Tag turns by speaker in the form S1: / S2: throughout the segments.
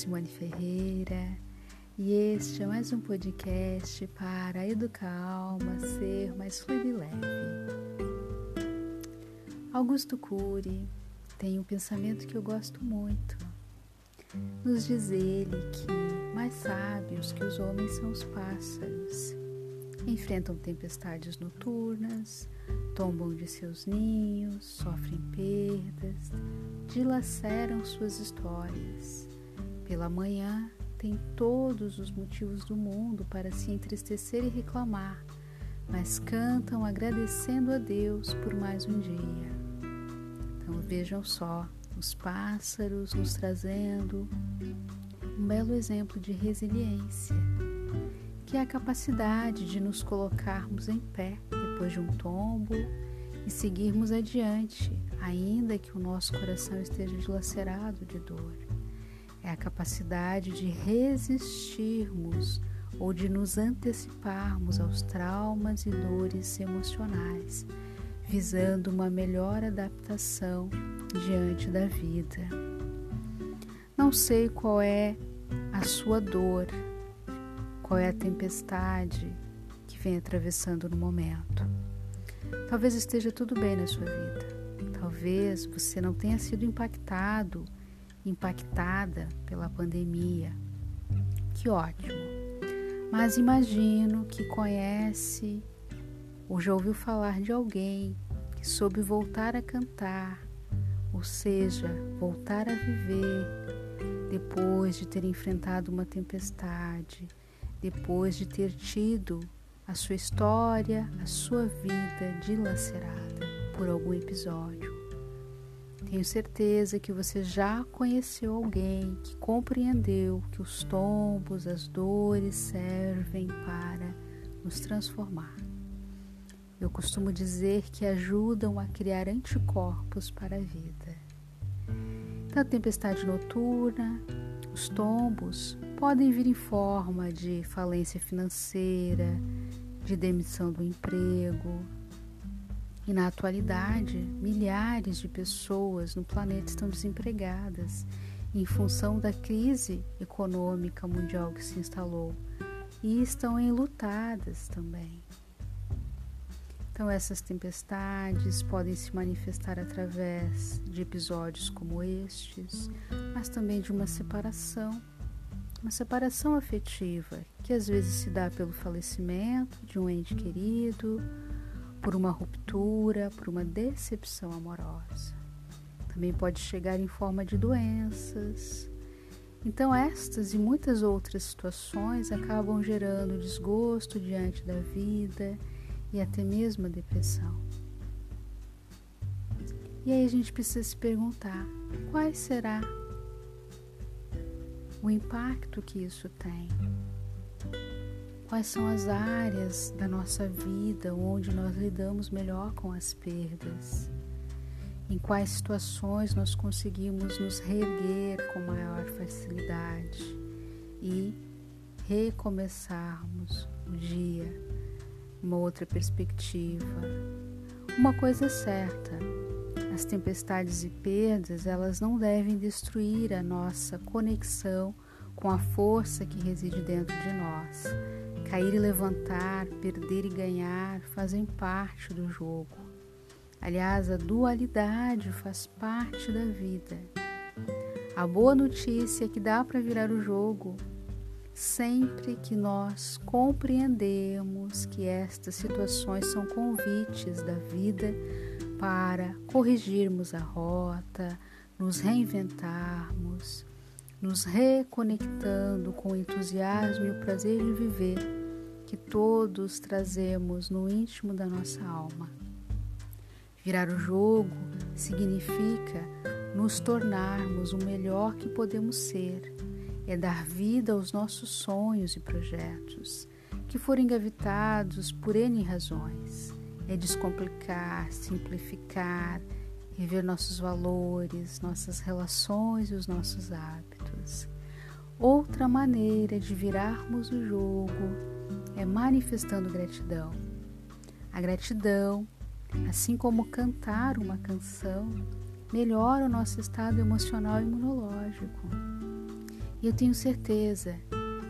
S1: Simone Ferreira e este é mais um podcast para educar a alma ser mais fluida e leve. Augusto Cury tem um pensamento que eu gosto muito. Nos diz ele que mais sábios que os homens são os pássaros. Enfrentam tempestades noturnas, tombam de seus ninhos, sofrem perdas, dilaceram suas histórias. Pela manhã, têm todos os motivos do mundo para se entristecer e reclamar, mas cantam agradecendo a Deus por mais um dia. Então vejam só, os pássaros nos trazendo um belo exemplo de resiliência, que é a capacidade de nos colocarmos em pé depois de um tombo e seguirmos adiante, ainda que o nosso coração esteja dilacerado de dor. É a capacidade de resistirmos ou de nos anteciparmos aos traumas e dores emocionais, visando uma melhor adaptação diante da vida. Não sei qual é a sua dor, qual é a tempestade que vem atravessando no momento. Talvez esteja tudo bem na sua vida. Talvez você não tenha sido impactado, impactada pela pandemia. Que ótimo. Mas imagino que conhece ou já ouviu falar de alguém que soube voltar a cantar, ou seja, voltar a viver depois de ter enfrentado uma tempestade, depois de ter tido a sua história, a sua vida dilacerada por algum episódio. Tenho certeza que você já conheceu alguém que compreendeu que os tombos, as dores servem para nos transformar. Eu costumo dizer que ajudam a criar anticorpos para a vida. Então, a tempestade noturna, os tombos podem vir em forma de falência financeira, de demissão do emprego. E na atualidade, milhares de pessoas no planeta estão desempregadas em função da crise econômica mundial que se instalou e estão enlutadas também. Então, essas tempestades podem se manifestar através de episódios como estes, mas também de uma separação uma separação afetiva que às vezes se dá pelo falecimento de um ente querido, por uma ruptura, por uma decepção amorosa. Também pode chegar em forma de doenças. Então, estas e muitas outras situações acabam gerando desgosto diante da vida e até mesmo a depressão. E aí a gente precisa se perguntar: quais será o impacto que isso tem. Quais são as áreas da nossa vida onde nós lidamos melhor com as perdas? Em quais situações nós conseguimos nos reerguer com maior facilidade e recomeçarmos o dia, uma outra perspectiva? Uma coisa é certa, as tempestades e perdas, elas não devem destruir a nossa conexão com a força que reside dentro de nós. Cair e levantar, perder e ganhar fazem parte do jogo. Aliás, a dualidade faz parte da vida. A boa notícia é que dá para virar o jogo sempre que nós compreendemos que estas situações são convites da vida para corrigirmos a rota, nos reinventarmos, nos reconectando com o entusiasmo e o prazer de viver que todos trazemos no íntimo da nossa alma. Virar o jogo significa nos tornarmos o melhor que podemos ser, é dar vida aos nossos sonhos e projetos, que foram engavetados por N razões é descomplicar, simplificar, rever nossos valores, nossas relações e os nossos hábitos. Outra maneira de virarmos o jogo é manifestando gratidão. A gratidão, assim como cantar uma canção, melhora o nosso estado emocional e imunológico. E eu tenho certeza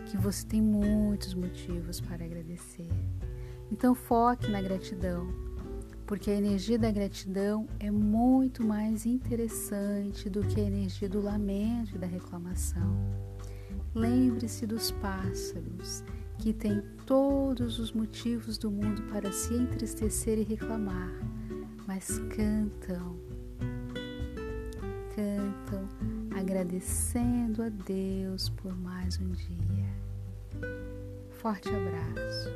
S1: que você tem muitos motivos para agradecer. Então foque na gratidão, porque a energia da gratidão é muito mais interessante do que a energia do lamento e da reclamação. Lembre-se dos pássaros, que têm todos os motivos do mundo para se entristecer e reclamar, mas cantam, cantam, agradecendo a Deus por mais um dia. Forte abraço.